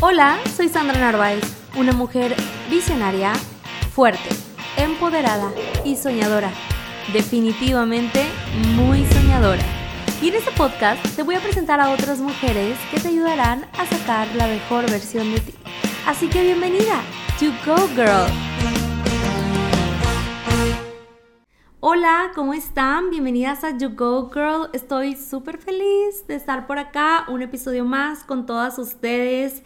Hola, soy Sandra Narváez, una mujer visionaria, fuerte, empoderada y soñadora. Definitivamente muy soñadora. Y en este podcast te voy a presentar a otras mujeres que te ayudarán a sacar la mejor versión de ti. Así que bienvenida to Go Girl. Hola, ¿cómo están? Bienvenidas a You Go Girl. Estoy súper feliz de estar por acá, un episodio más con todas ustedes.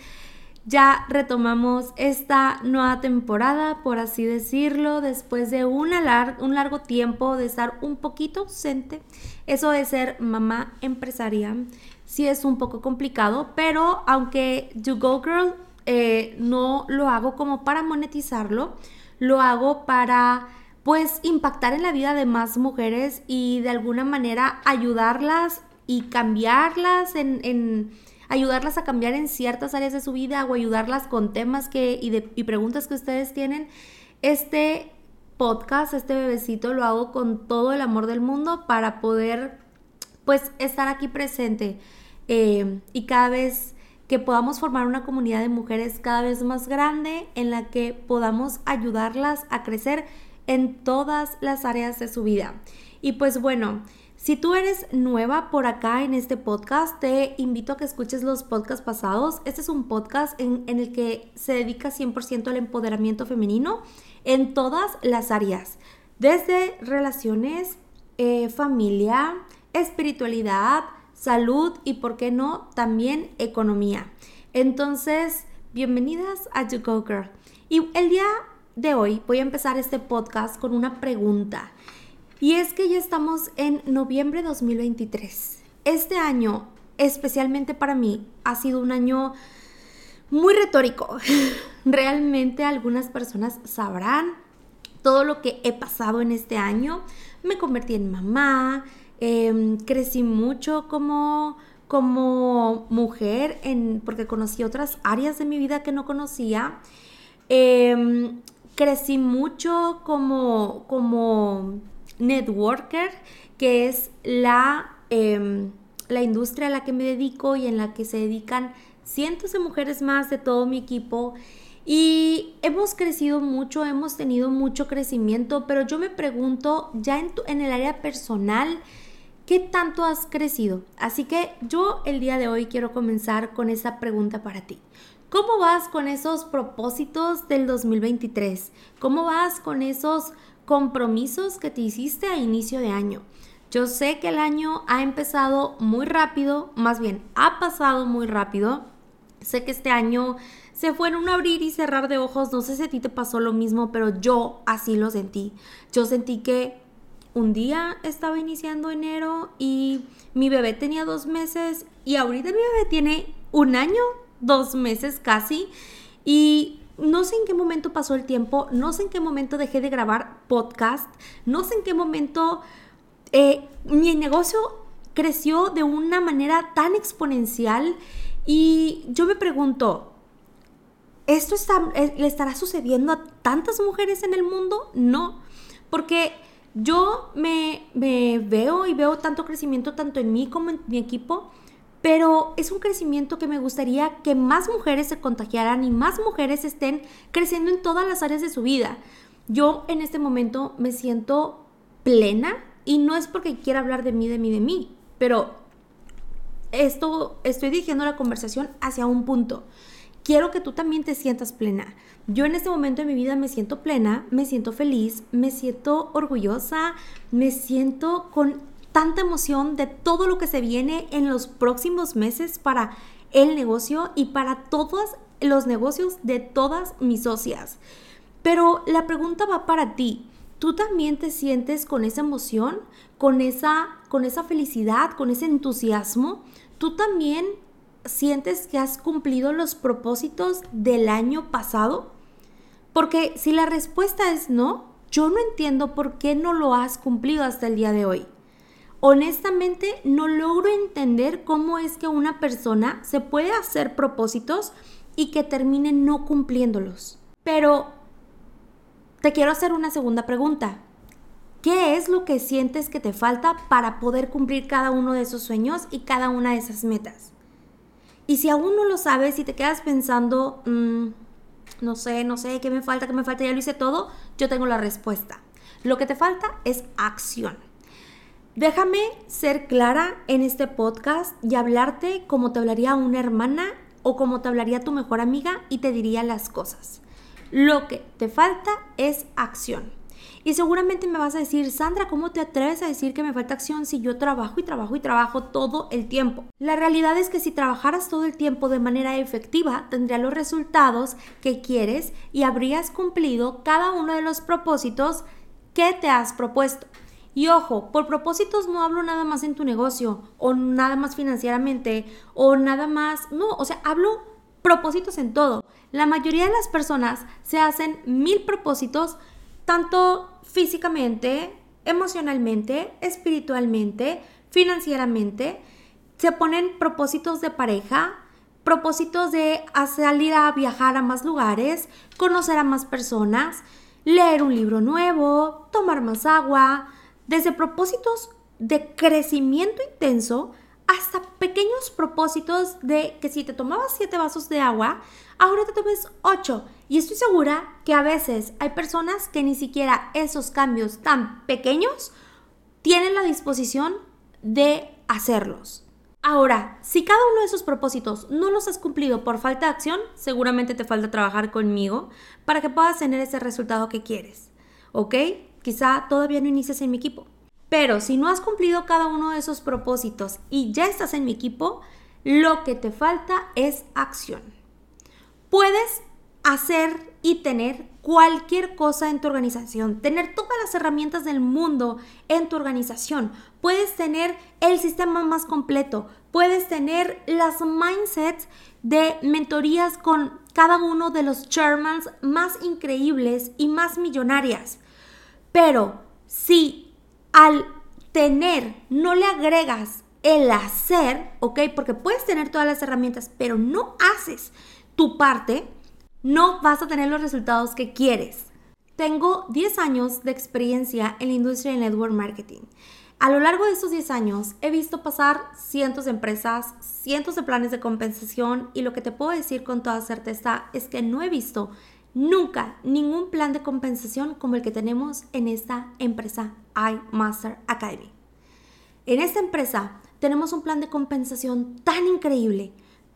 Ya retomamos esta nueva temporada, por así decirlo, después de un largo tiempo de estar un poquito ausente. Eso de ser mamá empresaria sí es un poco complicado, pero aunque You Go Girl eh, no lo hago como para monetizarlo, lo hago para pues impactar en la vida de más mujeres y de alguna manera ayudarlas y cambiarlas en ayudarlas a cambiar en ciertas áreas de su vida o ayudarlas con temas que, y, de, y preguntas que ustedes tienen, este podcast, este bebecito, lo hago con todo el amor del mundo para poder, pues, estar aquí presente eh, y cada vez que podamos formar una comunidad de mujeres cada vez más grande en la que podamos ayudarlas a crecer en todas las áreas de su vida. Y pues bueno, si tú eres nueva por acá en este podcast, te invito a que escuches los podcasts pasados. Este es un podcast en, el que se dedica 100% al empoderamiento femenino en todas las áreas, desde relaciones, eh, familia, espiritualidad, salud y, por qué no, también economía. Entonces, bienvenidas a You Go Girl. Y el día de hoy voy a empezar este podcast con una pregunta. Y es que ya estamos en noviembre de 2023. Este año, especialmente para mí, ha sido un año muy retórico. Realmente algunas personas sabrán todo lo que he pasado en este año. Me convertí en mamá, em, crecí mucho como, como mujer en, porque conocí otras áreas de mi vida que no conocía. Em, crecí mucho como, como networker, que es la, em, la industria a la que me dedico y en la que se dedican cientos de mujeres más de todo mi equipo. Y hemos crecido mucho, hemos tenido mucho crecimiento, pero yo me pregunto ya en, en el área personal, ¿qué tanto has crecido? Así que yo el día de hoy quiero comenzar con esa pregunta para ti. ¿Cómo vas con esos propósitos del 2023? ¿Cómo vas con esos compromisos que te hiciste a inicio de año. Yo sé que el año ha empezado muy rápido, más bien ha pasado muy rápido. Sé que este año se fue en un abrir y cerrar de ojos. No sé si a ti te pasó lo mismo, pero yo así lo sentí. Yo sentí que un día estaba iniciando enero y mi bebé tenía dos meses y ahorita mi bebé tiene un año, dos meses casi. Y no sé en qué momento pasó el tiempo, no sé en qué momento dejé de grabar podcast, no sé en qué momento eh, mi negocio creció de una manera tan exponencial y yo me pregunto, ¿esto eh, le estará sucediendo a tantas mujeres en el mundo? No, porque yo me veo y veo tanto crecimiento tanto en mí como en mi equipo pero es un crecimiento que me gustaría que más mujeres se contagiaran y más mujeres estén creciendo en todas las áreas de su vida. Yo en este momento me siento plena y no es porque quiera hablar de mí, de mí, de mí, pero esto estoy dirigiendo la conversación hacia un punto. Quiero que tú también te sientas plena. Yo en este momento de mi vida me siento plena, me siento feliz, me siento orgullosa, me siento con tanta emoción de todo lo que se viene en los próximos meses para el negocio y para todos los negocios de todas mis socias. Pero la pregunta va para ti. ¿Tú también te sientes con esa emoción, con esa, con esa felicidad, con ese entusiasmo? ¿Tú también sientes que has cumplido los propósitos del año pasado? Porque si la respuesta es no, yo no entiendo por qué no lo has cumplido hasta el día de hoy honestamente no logro entender cómo es que una persona se puede hacer propósitos y que termine no cumpliéndolos. Pero te quiero hacer una segunda pregunta. ¿Qué es lo que sientes que te falta para poder cumplir cada uno de esos sueños y cada una de esas metas? Y si aún no lo sabes y te quedas pensando, mm, no sé, no sé, ¿qué me falta? ¿Qué me falta? Ya lo hice todo, yo tengo la respuesta. Lo que te falta es acción. Déjame ser clara en este podcast y hablarte como te hablaría una hermana o como te hablaría tu mejor amiga y te diría las cosas. Lo que te falta es acción. Y seguramente me vas a decir, Sandra, ¿cómo te atreves a decir que me falta acción si yo trabajo y trabajo y trabajo todo el tiempo? La realidad es que si trabajaras todo el tiempo de manera efectiva, tendrías los resultados que quieres y habrías cumplido cada uno de los propósitos que te has propuesto. Y ojo, por propósitos no hablo nada más en tu negocio o nada más financieramente o nada más, no, o sea, hablo propósitos en todo. La mayoría de las personas se hacen mil propósitos tanto físicamente, emocionalmente, espiritualmente, financieramente. Se ponen propósitos de pareja, propósitos de salir a viajar a más lugares, conocer a más personas, leer un libro nuevo, tomar más agua, desde propósitos de crecimiento intenso hasta pequeños propósitos de que si te tomabas siete vasos de agua, ahora te tomes 8. Y estoy segura que a veces hay personas que ni siquiera esos cambios tan pequeños tienen la disposición de hacerlos. Ahora, si cada uno de esos propósitos no los has cumplido por falta de acción, seguramente te falta trabajar conmigo para que puedas tener ese resultado que quieres. ¿Ok? Quizá todavía no inicies en mi equipo. Pero si no has cumplido cada uno de esos propósitos y ya estás en mi equipo, lo que te falta es acción. Puedes hacer y tener cualquier cosa en tu organización, tener todas las herramientas del mundo en tu organización. Puedes tener el sistema más completo, puedes tener las mindsets de mentorías con cada uno de los chairmans más increíbles y más millonarias. Pero si al tener no le agregas el hacer, ¿ok? Porque puedes tener todas las herramientas, pero no haces tu parte, no vas a tener los resultados que quieres. Tengo 10 años de experiencia en la industria del network marketing. A lo largo de estos 10 años he visto pasar cientos de empresas, cientos de planes de compensación y lo que te puedo decir con toda certeza es que no he visto nunca ningún plan de compensación como el que tenemos en esta empresa iMaster Academy. En esta empresa tenemos un plan de compensación tan increíble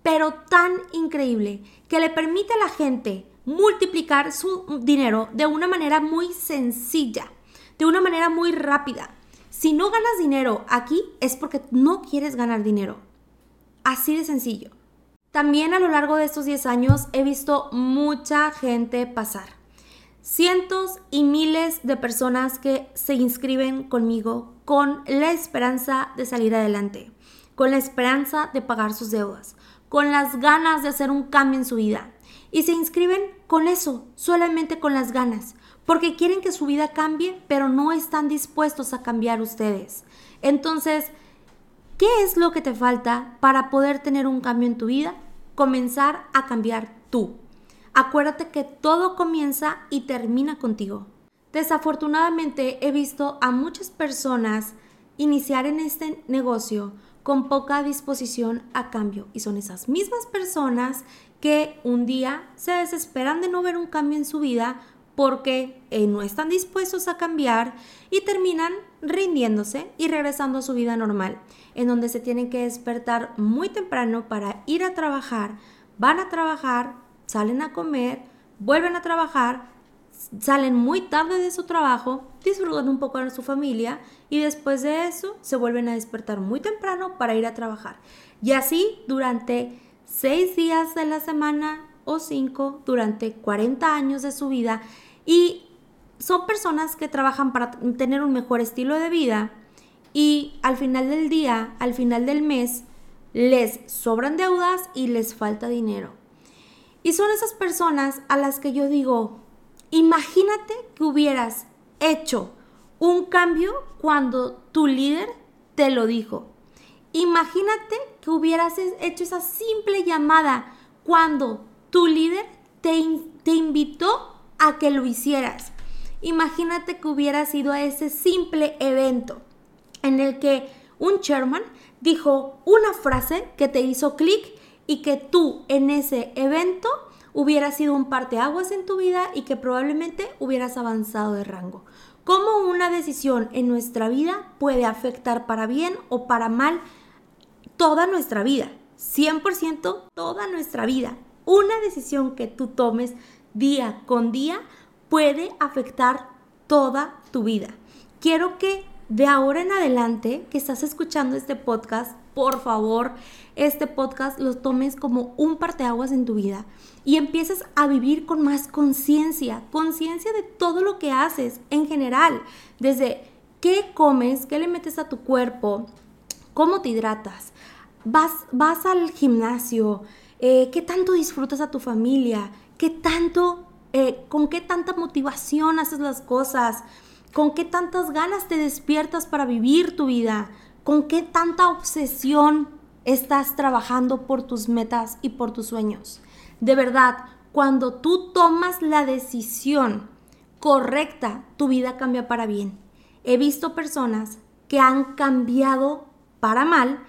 pero tan increíble que le permite a la gente multiplicar su dinero de una manera muy sencilla, de una manera muy rápida. Si no ganas dinero aquí es porque no quieres ganar dinero. Así de sencillo. También a lo largo de estos 10 años he visto mucha gente pasar. Cientos y miles de personas que se inscriben conmigo con la esperanza de salir adelante, con la esperanza de pagar sus deudas, con las ganas de hacer un cambio en su vida. Y se inscriben con eso, solamente con las ganas, porque quieren que su vida cambie, pero no están dispuestos a cambiar ustedes. Entonces, ¿qué es lo que te falta para poder tener un cambio en tu vida? Comenzar a cambiar tú. Acuérdate que todo comienza y termina contigo. Desafortunadamente he visto a muchas personas iniciar en este negocio con poca disposición a cambio. Y son esas mismas personas que un día se desesperan de no ver un cambio en su vida porque eh, no están dispuestos a cambiar y terminan rindiéndose y regresando a su vida normal, en donde se tienen que despertar muy temprano para ir a trabajar, van a trabajar, salen a comer, vuelven a trabajar, salen muy tarde de su trabajo, disfrutan un poco de su familia y después de eso se vuelven a despertar muy temprano para ir a trabajar. Y así durante seis días de la semana o cinco, durante 40 años de su vida. Y son personas que trabajan para tener un mejor estilo de vida y al final del día, al final del mes, les sobran deudas y les falta dinero. Y son esas personas a las que yo digo, Imagínate que hubieras hecho un cambio cuando tu líder te lo dijo. Imagínate que hubieras hecho esa simple llamada cuando tu líder te, te invitó a que lo hicieras. Imagínate que hubieras ido a ese simple evento en el que un chairman dijo una frase que te hizo clic y que tú en ese evento hubieras sido un parteaguas en tu vida y que probablemente hubieras avanzado de rango. ¿Cómo una decisión en nuestra vida puede afectar para bien o para mal toda nuestra vida? 100% toda nuestra vida. Una decisión que tú tomes día con día puede afectar toda tu vida. Quiero que de ahora en adelante que estás escuchando este podcast, por favor, este podcast lo tomes como un parteaguas en tu vida y empieces a vivir con más conciencia, conciencia de todo lo que haces en general, desde qué comes, qué le metes a tu cuerpo, cómo te hidratas, vas, vas al gimnasio, eh, qué tanto disfrutas a tu familia, qué tanto, eh, con qué tanta motivación haces las cosas, con qué tantas ganas te despiertas para vivir tu vida, con qué tanta obsesión estás trabajando por tus metas y por tus sueños. De verdad, cuando tú tomas la decisión correcta, tu vida cambia para bien. He visto personas que han cambiado para mal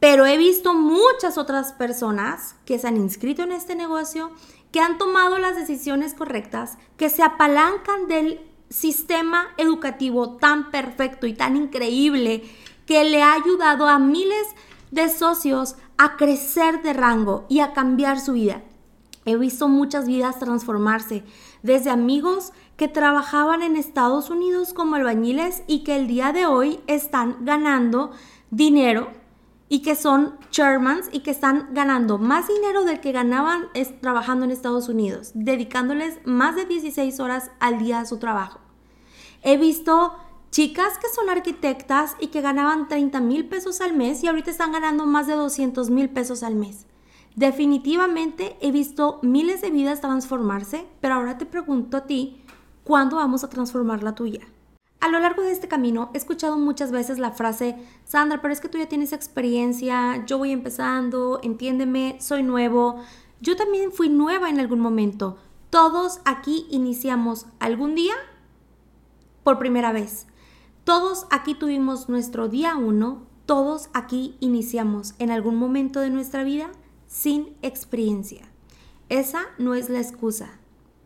pero he visto muchas otras personas que se han inscrito en este negocio, que han tomado las decisiones correctas, que se apalancan del sistema educativo tan perfecto y tan increíble que le ha ayudado a miles de socios a crecer de rango y a cambiar su vida. He visto muchas vidas transformarse, desde amigos que trabajaban en Estados Unidos como albañiles y que el día de hoy están ganando dinero y que son chairmans y que están ganando más dinero del que ganaban trabajando en Estados Unidos, dedicándoles más de 16 horas al día a su trabajo. He visto chicas que son arquitectas y que ganaban 30 mil pesos al mes y ahorita están ganando más de 200 mil pesos al mes. Definitivamente he visto miles de vidas transformarse, pero ahora te pregunto a ti, ¿cuándo vamos a transformar la tuya? A lo largo de este camino he escuchado muchas veces la frase, Sandra, pero es que tú ya tienes experiencia, yo voy empezando, entiéndeme, soy nuevo. Yo también fui nueva en algún momento. Todos aquí iniciamos algún día por primera vez. Todos aquí tuvimos nuestro día uno, todos aquí iniciamos en algún momento de nuestra vida sin experiencia. Esa no es la excusa.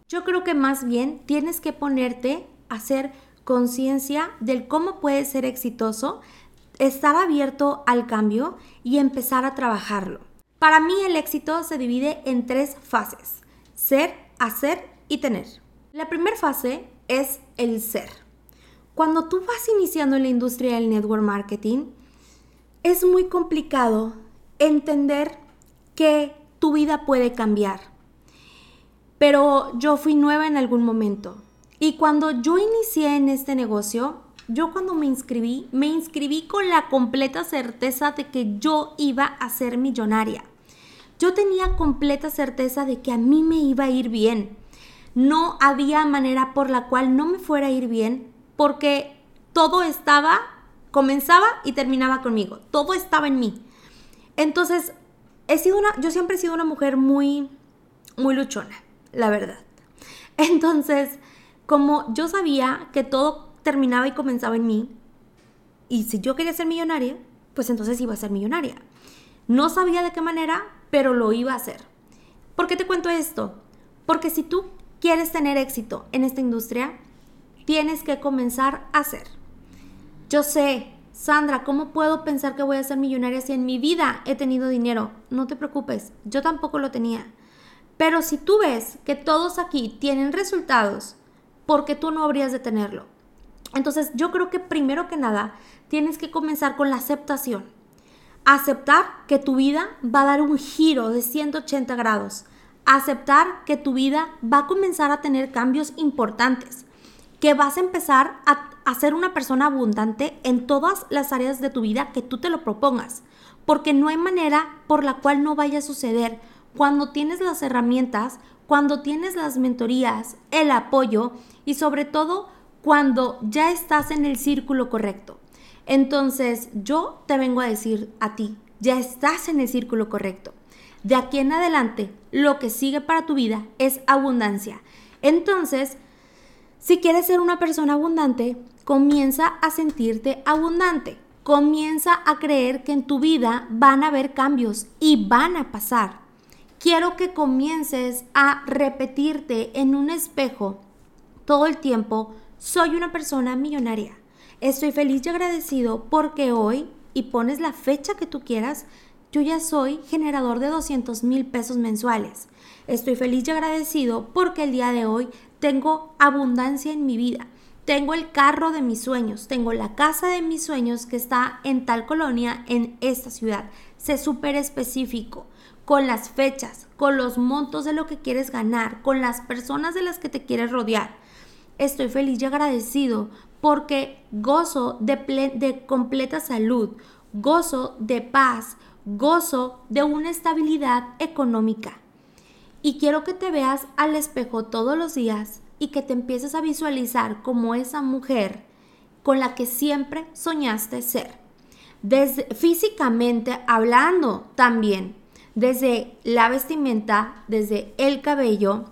Yo creo que más bien tienes que ponerte a hacer conciencia del cómo puede ser exitoso, estar abierto al cambio y empezar a trabajarlo. Para mí el éxito se divide en tres fases, ser, hacer y tener. La primera fase es el ser. Cuando tú vas iniciando en la industria del network marketing, es muy complicado entender que tu vida puede cambiar. Pero yo fui nueva en algún momento. Y cuando yo inicié en este negocio, yo cuando me inscribí, me inscribí con la completa certeza de que yo iba a ser millonaria. Yo tenía completa certeza de que a mí me iba a ir bien. No había manera por la cual no me fuera a ir bien porque todo estaba, comenzaba y terminaba conmigo. Todo estaba en mí. Entonces, he sido una, yo siempre he sido una mujer muy, muy luchona, la verdad. Entonces, como yo sabía que todo terminaba y comenzaba en mí, y si yo quería ser millonaria, pues entonces iba a ser millonaria. No sabía de qué manera, pero lo iba a hacer. ¿Por qué te cuento esto? Porque si tú quieres tener éxito en esta industria, tienes que comenzar a hacer. Yo sé, Sandra, ¿cómo puedo pensar que voy a ser millonaria si en mi vida he tenido dinero? No te preocupes, yo tampoco lo tenía. Pero si tú ves que todos aquí tienen resultados, porque tú no habrías de tenerlo. Entonces yo creo que primero que nada tienes que comenzar con la aceptación. Aceptar que tu vida va a dar un giro de 180 grados. Aceptar que tu vida va a comenzar a tener cambios importantes. Que vas a empezar a, a ser una persona abundante en todas las áreas de tu vida que tú te lo propongas. Porque no hay manera por la cual no vaya a suceder. Cuando tienes las herramientas, cuando tienes las mentorías, el apoyo y sobre todo cuando ya estás en el círculo correcto. Entonces yo te vengo a decir a ti, ya estás en el círculo correcto. De aquí en adelante, lo que sigue para tu vida es abundancia. Entonces, si quieres ser una persona abundante, comienza a sentirte abundante. comienza a creer que en tu vida van a haber cambios y van a pasar. Quiero que comiences a repetirte en un espejo todo el tiempo, soy una persona millonaria. Estoy feliz y agradecido porque hoy, y pones la fecha que tú quieras, yo ya soy generador de 200 mil pesos mensuales. Estoy feliz y agradecido porque el día de hoy tengo abundancia en mi vida. Tengo el carro de mis sueños, tengo la casa de mis sueños que está en tal colonia, en esta ciudad. Sé súper específico con las fechas, con los montos de lo que quieres ganar, con las personas de las que te quieres rodear. Estoy feliz y agradecido porque gozo de, de completa salud, gozo de paz, gozo de una estabilidad económica. Y quiero que te veas al espejo todos los días y que te empieces a visualizar como esa mujer con la que siempre soñaste ser. Desde físicamente hablando también, desde la vestimenta, desde el cabello,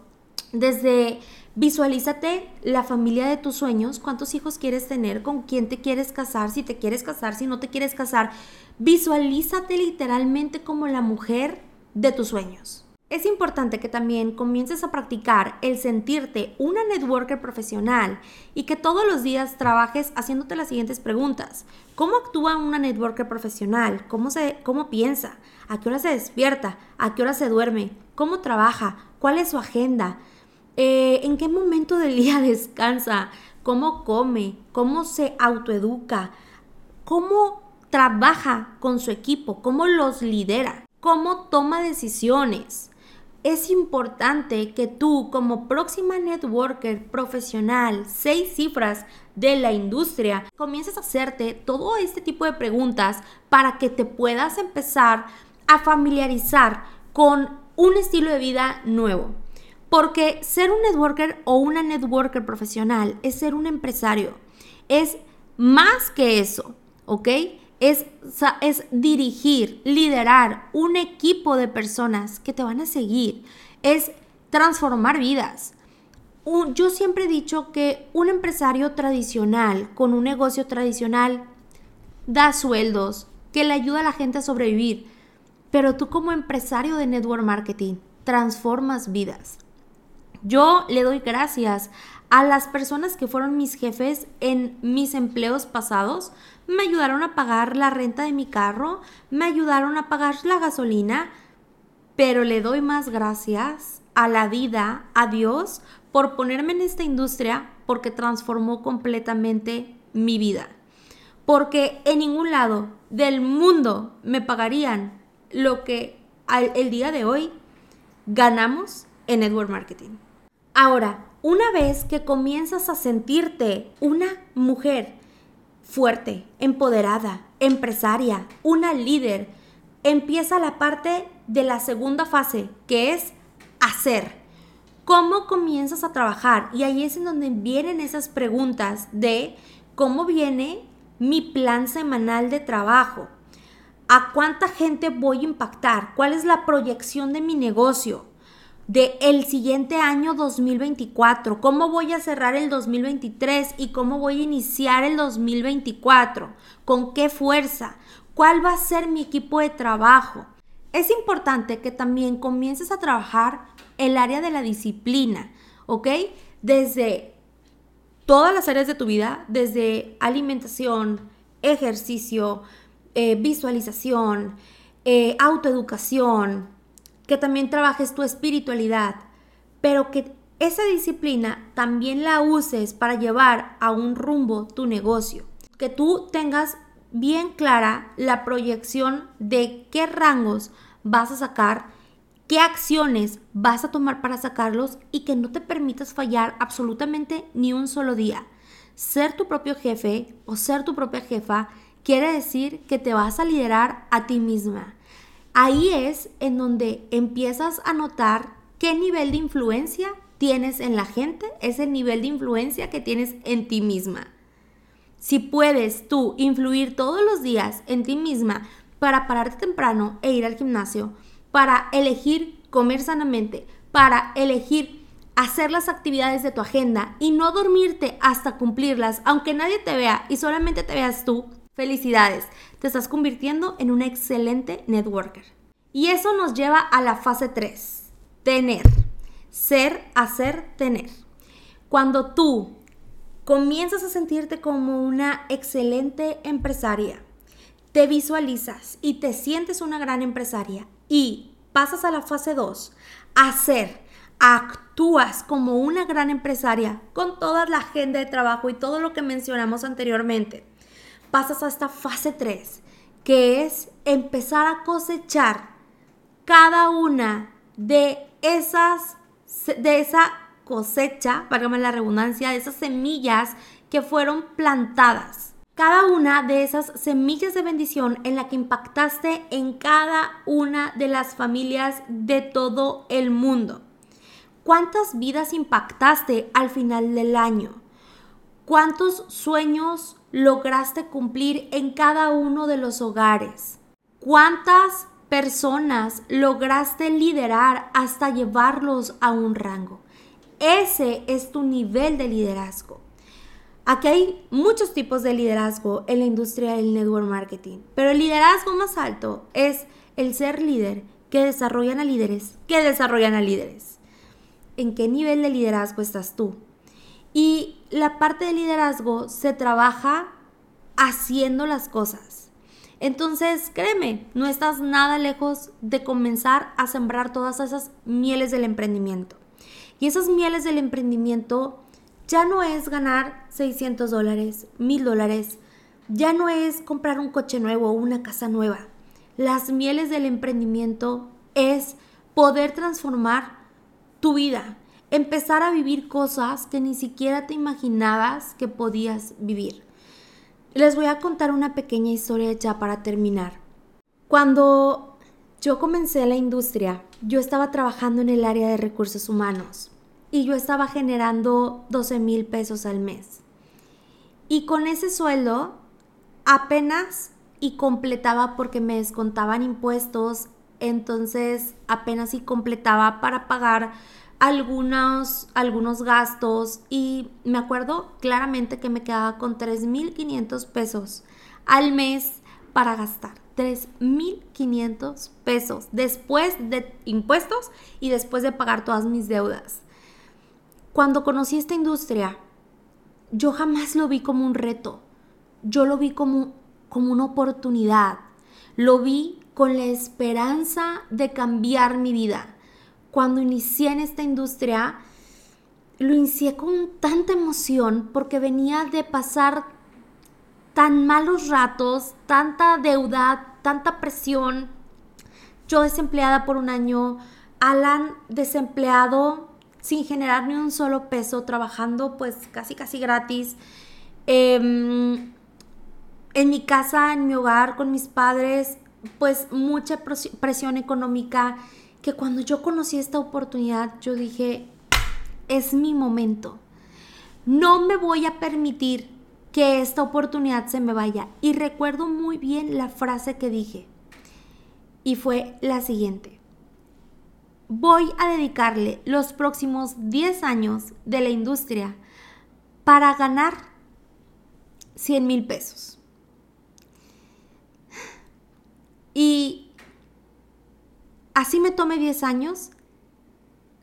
desde visualízate la familia de tus sueños, cuántos hijos quieres tener, con quién te quieres casar, si te quieres casar, si no te quieres casar. Visualízate literalmente como la mujer de tus sueños. Es importante que también comiences a practicar el sentirte una networker profesional y que todos los días trabajes haciéndote las siguientes preguntas. ¿Cómo actúa una networker profesional? ¿Cómo, se, cómo piensa? ¿A qué hora se despierta? ¿A qué hora se duerme? ¿Cómo trabaja? ¿Cuál es su agenda? Eh, ¿En qué momento del día descansa? ¿Cómo come? ¿Cómo se autoeduca? ¿Cómo trabaja con su equipo? ¿Cómo los lidera? ¿Cómo toma decisiones? es importante que tú como próxima networker profesional, seis cifras de la industria, comiences a hacerte todo este tipo de preguntas para que te puedas empezar a familiarizar con un estilo de vida nuevo. Porque ser un networker o una networker profesional es ser un empresario. Es más que eso, ¿ok? es, es dirigir, liderar un equipo de personas que te van a seguir, es transformar vidas. yo siempre he dicho que un empresario tradicional, con un negocio tradicional, da sueldos, que le ayuda a la gente a sobrevivir, pero tú como empresario de network marketing transformas vidas. Yo le doy gracias a las personas que fueron mis jefes en mis empleos pasados, me ayudaron a pagar la renta de mi carro, me ayudaron a pagar la gasolina, pero le doy más gracias a la vida, a Dios, por ponerme en esta industria, porque transformó completamente mi vida. Porque en ningún lado del mundo me pagarían lo que el día de hoy ganamos en Network Marketing. Ahora, una vez que comienzas a sentirte una mujer fuerte, empoderada, empresaria, una líder, empieza la parte de la segunda fase, que es hacer. ¿Cómo comienzas a trabajar? Y ahí es en donde vienen esas preguntas de cómo viene mi plan semanal de trabajo. ¿A cuánta gente voy a impactar? ¿Cuál es la proyección de mi negocio? De el siguiente año 2024, cómo voy a cerrar el 2023 y cómo voy a iniciar el 2024, con qué fuerza, cuál va a ser mi equipo de trabajo. Es importante que también comiences a trabajar el área de la disciplina, ¿ok? Desde todas las áreas de tu vida, desde alimentación, ejercicio, eh, visualización, eh, autoeducación, que también trabajes tu espiritualidad, pero que esa disciplina también la uses para llevar a un rumbo tu negocio. Que tú tengas bien clara la proyección de qué rangos vas a sacar, qué acciones vas a tomar para sacarlos y que no te permitas fallar absolutamente ni un solo día. Ser tu propio jefe o ser tu propia jefa quiere decir que te vas a liderar a ti misma Ahí es en donde empiezas a notar qué nivel de influencia tienes en la gente, es el nivel de influencia que tienes en ti misma. Si puedes tú influir todos los días en ti misma para pararte temprano e ir al gimnasio, para elegir comer sanamente, para elegir hacer las actividades de tu agenda y no dormirte hasta cumplirlas, aunque nadie te vea y solamente te veas tú, Felicidades, te estás convirtiendo en un excelente networker. Y eso nos lleva a la fase 3, tener. Ser, hacer, tener. Cuando tú comienzas a sentirte como una excelente empresaria, te visualizas y te sientes una gran empresaria y pasas a la fase 2, hacer, actúas como una gran empresaria con toda la agenda de trabajo y todo lo que mencionamos anteriormente, pasas a esta fase 3, que es empezar a cosechar cada una de esas, de esa cosecha, válgame la redundancia, de esas semillas que fueron plantadas. Cada una de esas semillas de bendición en la que impactaste en cada una de las familias de todo el mundo. ¿Cuántas vidas impactaste al final del año? ¿Cuántos sueños lograste cumplir en cada uno de los hogares? ¿Cuántas personas lograste liderar hasta llevarlos a un rango? Ese es tu nivel de liderazgo. Aquí hay muchos tipos de liderazgo en la industria del network marketing, pero el liderazgo más alto es el ser líder que desarrollan a líderes, que desarrollan a líderes en qué nivel de liderazgo estás tú. Y la parte de liderazgo se trabaja haciendo las cosas. Entonces, créeme, no estás nada lejos de comenzar a sembrar todas esas mieles del emprendimiento. Y esas mieles del emprendimiento ya no es ganar 600 dólares, 1000 dólares, ya no es comprar un coche nuevo o una casa nueva. Las mieles del emprendimiento es poder transformar tu vida, empezar a vivir cosas que ni siquiera te imaginabas que podías vivir. Les voy a contar una pequeña historia ya para terminar. Cuando yo comencé la industria, yo estaba trabajando en el área de recursos humanos y yo estaba generando 12 mil pesos al mes. Y con ese sueldo apenas y completaba porque me descontaban impuestos entonces apenas si completaba para pagar algunos, algunos gastos y me acuerdo claramente que me quedaba con 3.500 pesos al mes para gastar. 3.500 pesos después de impuestos y después de pagar todas mis deudas. Cuando conocí esta industria, yo jamás lo vi como un reto, yo lo vi como, como una oportunidad, lo vi con la esperanza de cambiar mi vida. Cuando inicié en esta industria, lo inicié con tanta emoción porque venía de pasar tan malos ratos, tanta deuda, tanta presión. Yo desempleada por un año, Alan desempleado sin generar ni un solo peso, trabajando pues casi casi gratis. Em, en mi casa, en mi hogar, con mis padres, pues mucha presión económica que cuando yo conocí esta oportunidad yo dije, es mi momento. No me voy a permitir que esta oportunidad se me vaya. Y recuerdo muy bien la frase que dije. Y fue la siguiente. Voy a dedicarle los próximos 10 años de la industria para ganar 100 mil pesos. Y así me tome 10 años,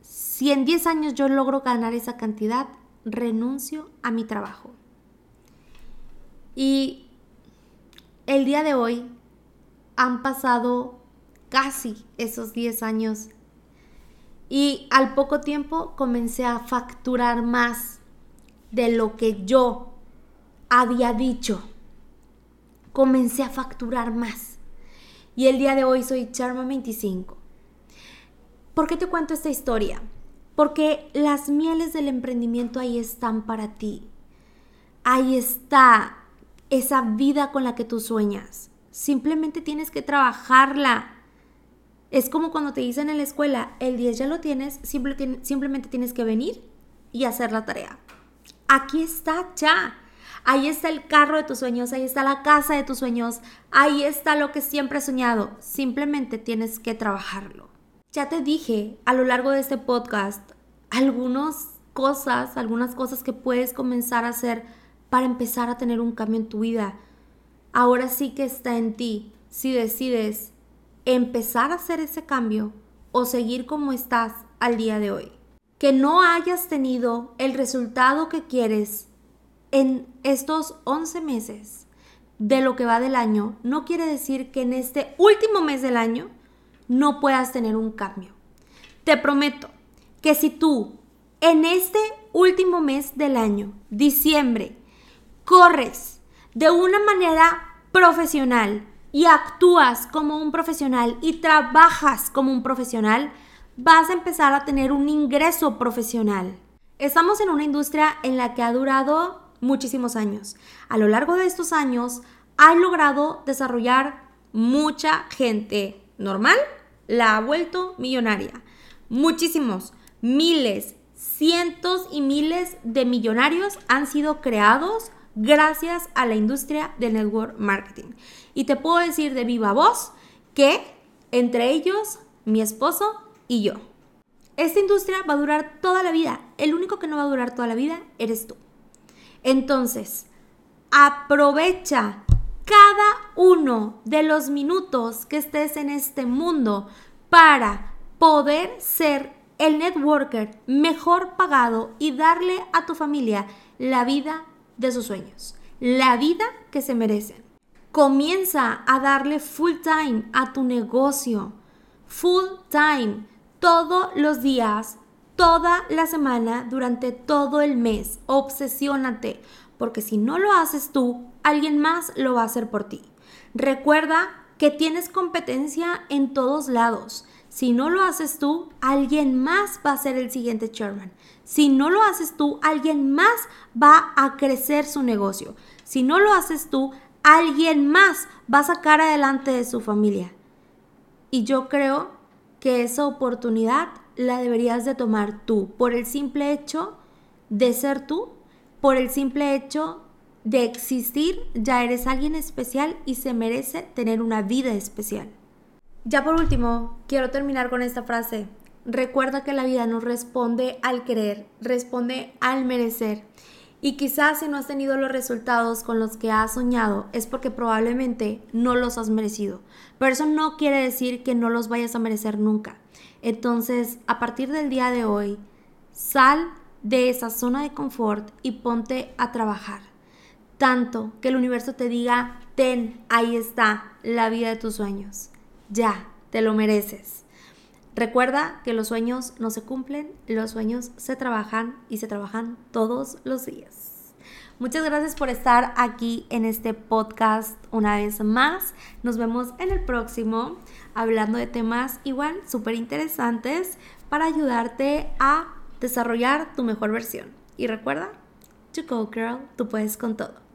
si en 10 años yo logro ganar esa cantidad, renuncio a mi trabajo. Y el día de hoy han pasado casi esos 10 años y al poco tiempo comencé a facturar más de lo que yo había dicho. Comencé a facturar más y el día de hoy soy Charma 25. ¿Por qué te cuento esta historia? Porque las mieles del emprendimiento ahí están para ti. Ahí está esa vida con la que tú sueñas. Simplemente tienes que trabajarla. Es como cuando te dicen en la escuela, el 10 ya lo tienes, simplemente tienes que venir y hacer la tarea. Aquí está ya. Ahí está el carro de tus sueños, ahí está la casa de tus sueños, ahí está lo que siempre has soñado. Simplemente tienes que trabajarlo. Ya te dije a lo largo de este podcast algunas cosas, algunas cosas que puedes comenzar a hacer para empezar a tener un cambio en tu vida. ahora sí que está en ti si decides empezar a hacer ese cambio o seguir como estás al día de hoy. Que no hayas tenido el resultado que quieres en estos 11 meses de lo que va del año, no quiere decir que en este último mes del año no puedas tener un cambio. Te prometo que si tú en este último mes del año, diciembre, corres de una manera profesional y actúas como un profesional y trabajas como un profesional, vas a empezar a tener un ingreso profesional. Estamos en una industria en la que ha durado muchísimos años. A lo largo de estos años, ha logrado desarrollar mucha gente normal, la ha vuelto millonaria. Muchísimos, miles, cientos y miles de millonarios han sido creados gracias a la industria del network marketing. Y te puedo decir de viva voz que entre ellos, mi esposo y yo. Esta industria va a durar toda la vida. El único que no va a durar toda la vida eres tú. Entonces, aprovecha cada uno de los minutos que estés en este mundo para poder ser el networker mejor pagado y darle a tu familia la vida de sus sueños, la vida que se merecen. Comienza a darle full time a tu negocio, full time, todos los días, toda la semana, durante todo el mes. Obsesiónate, porque si no lo haces tú, alguien más lo va a hacer por ti. Recuerda que tienes competencia en todos lados. Si no lo haces tú, alguien más va a ser el siguiente chairman. Si no lo haces tú, alguien más va a crecer su negocio. Si no lo haces tú, alguien más va a sacar adelante de su familia. Y yo creo que esa oportunidad la deberías de tomar tú por el simple hecho de ser tú, por el simple hecho de existir, ya eres alguien especial y se merece tener una vida especial. Ya por último, quiero terminar con esta frase. Recuerda que la vida no responde al querer, responde al merecer. Y quizás si no has tenido los resultados con los que has soñado es porque probablemente no los has merecido. Pero eso no quiere decir que no los vayas a merecer nunca. Entonces, a partir del día de hoy, sal de esa zona de confort y ponte a trabajar. Tanto que el universo te diga, ten, ahí está la vida de tus sueños. Ya, te lo mereces. Recuerda que los sueños no se cumplen, los sueños se trabajan y se trabajan todos los días. Muchas gracias por estar aquí en este podcast una vez más. Nos vemos en el próximo hablando de temas igual súper interesantes para ayudarte a desarrollar tu mejor versión. Y recuerda, to go girl, tú puedes con todo.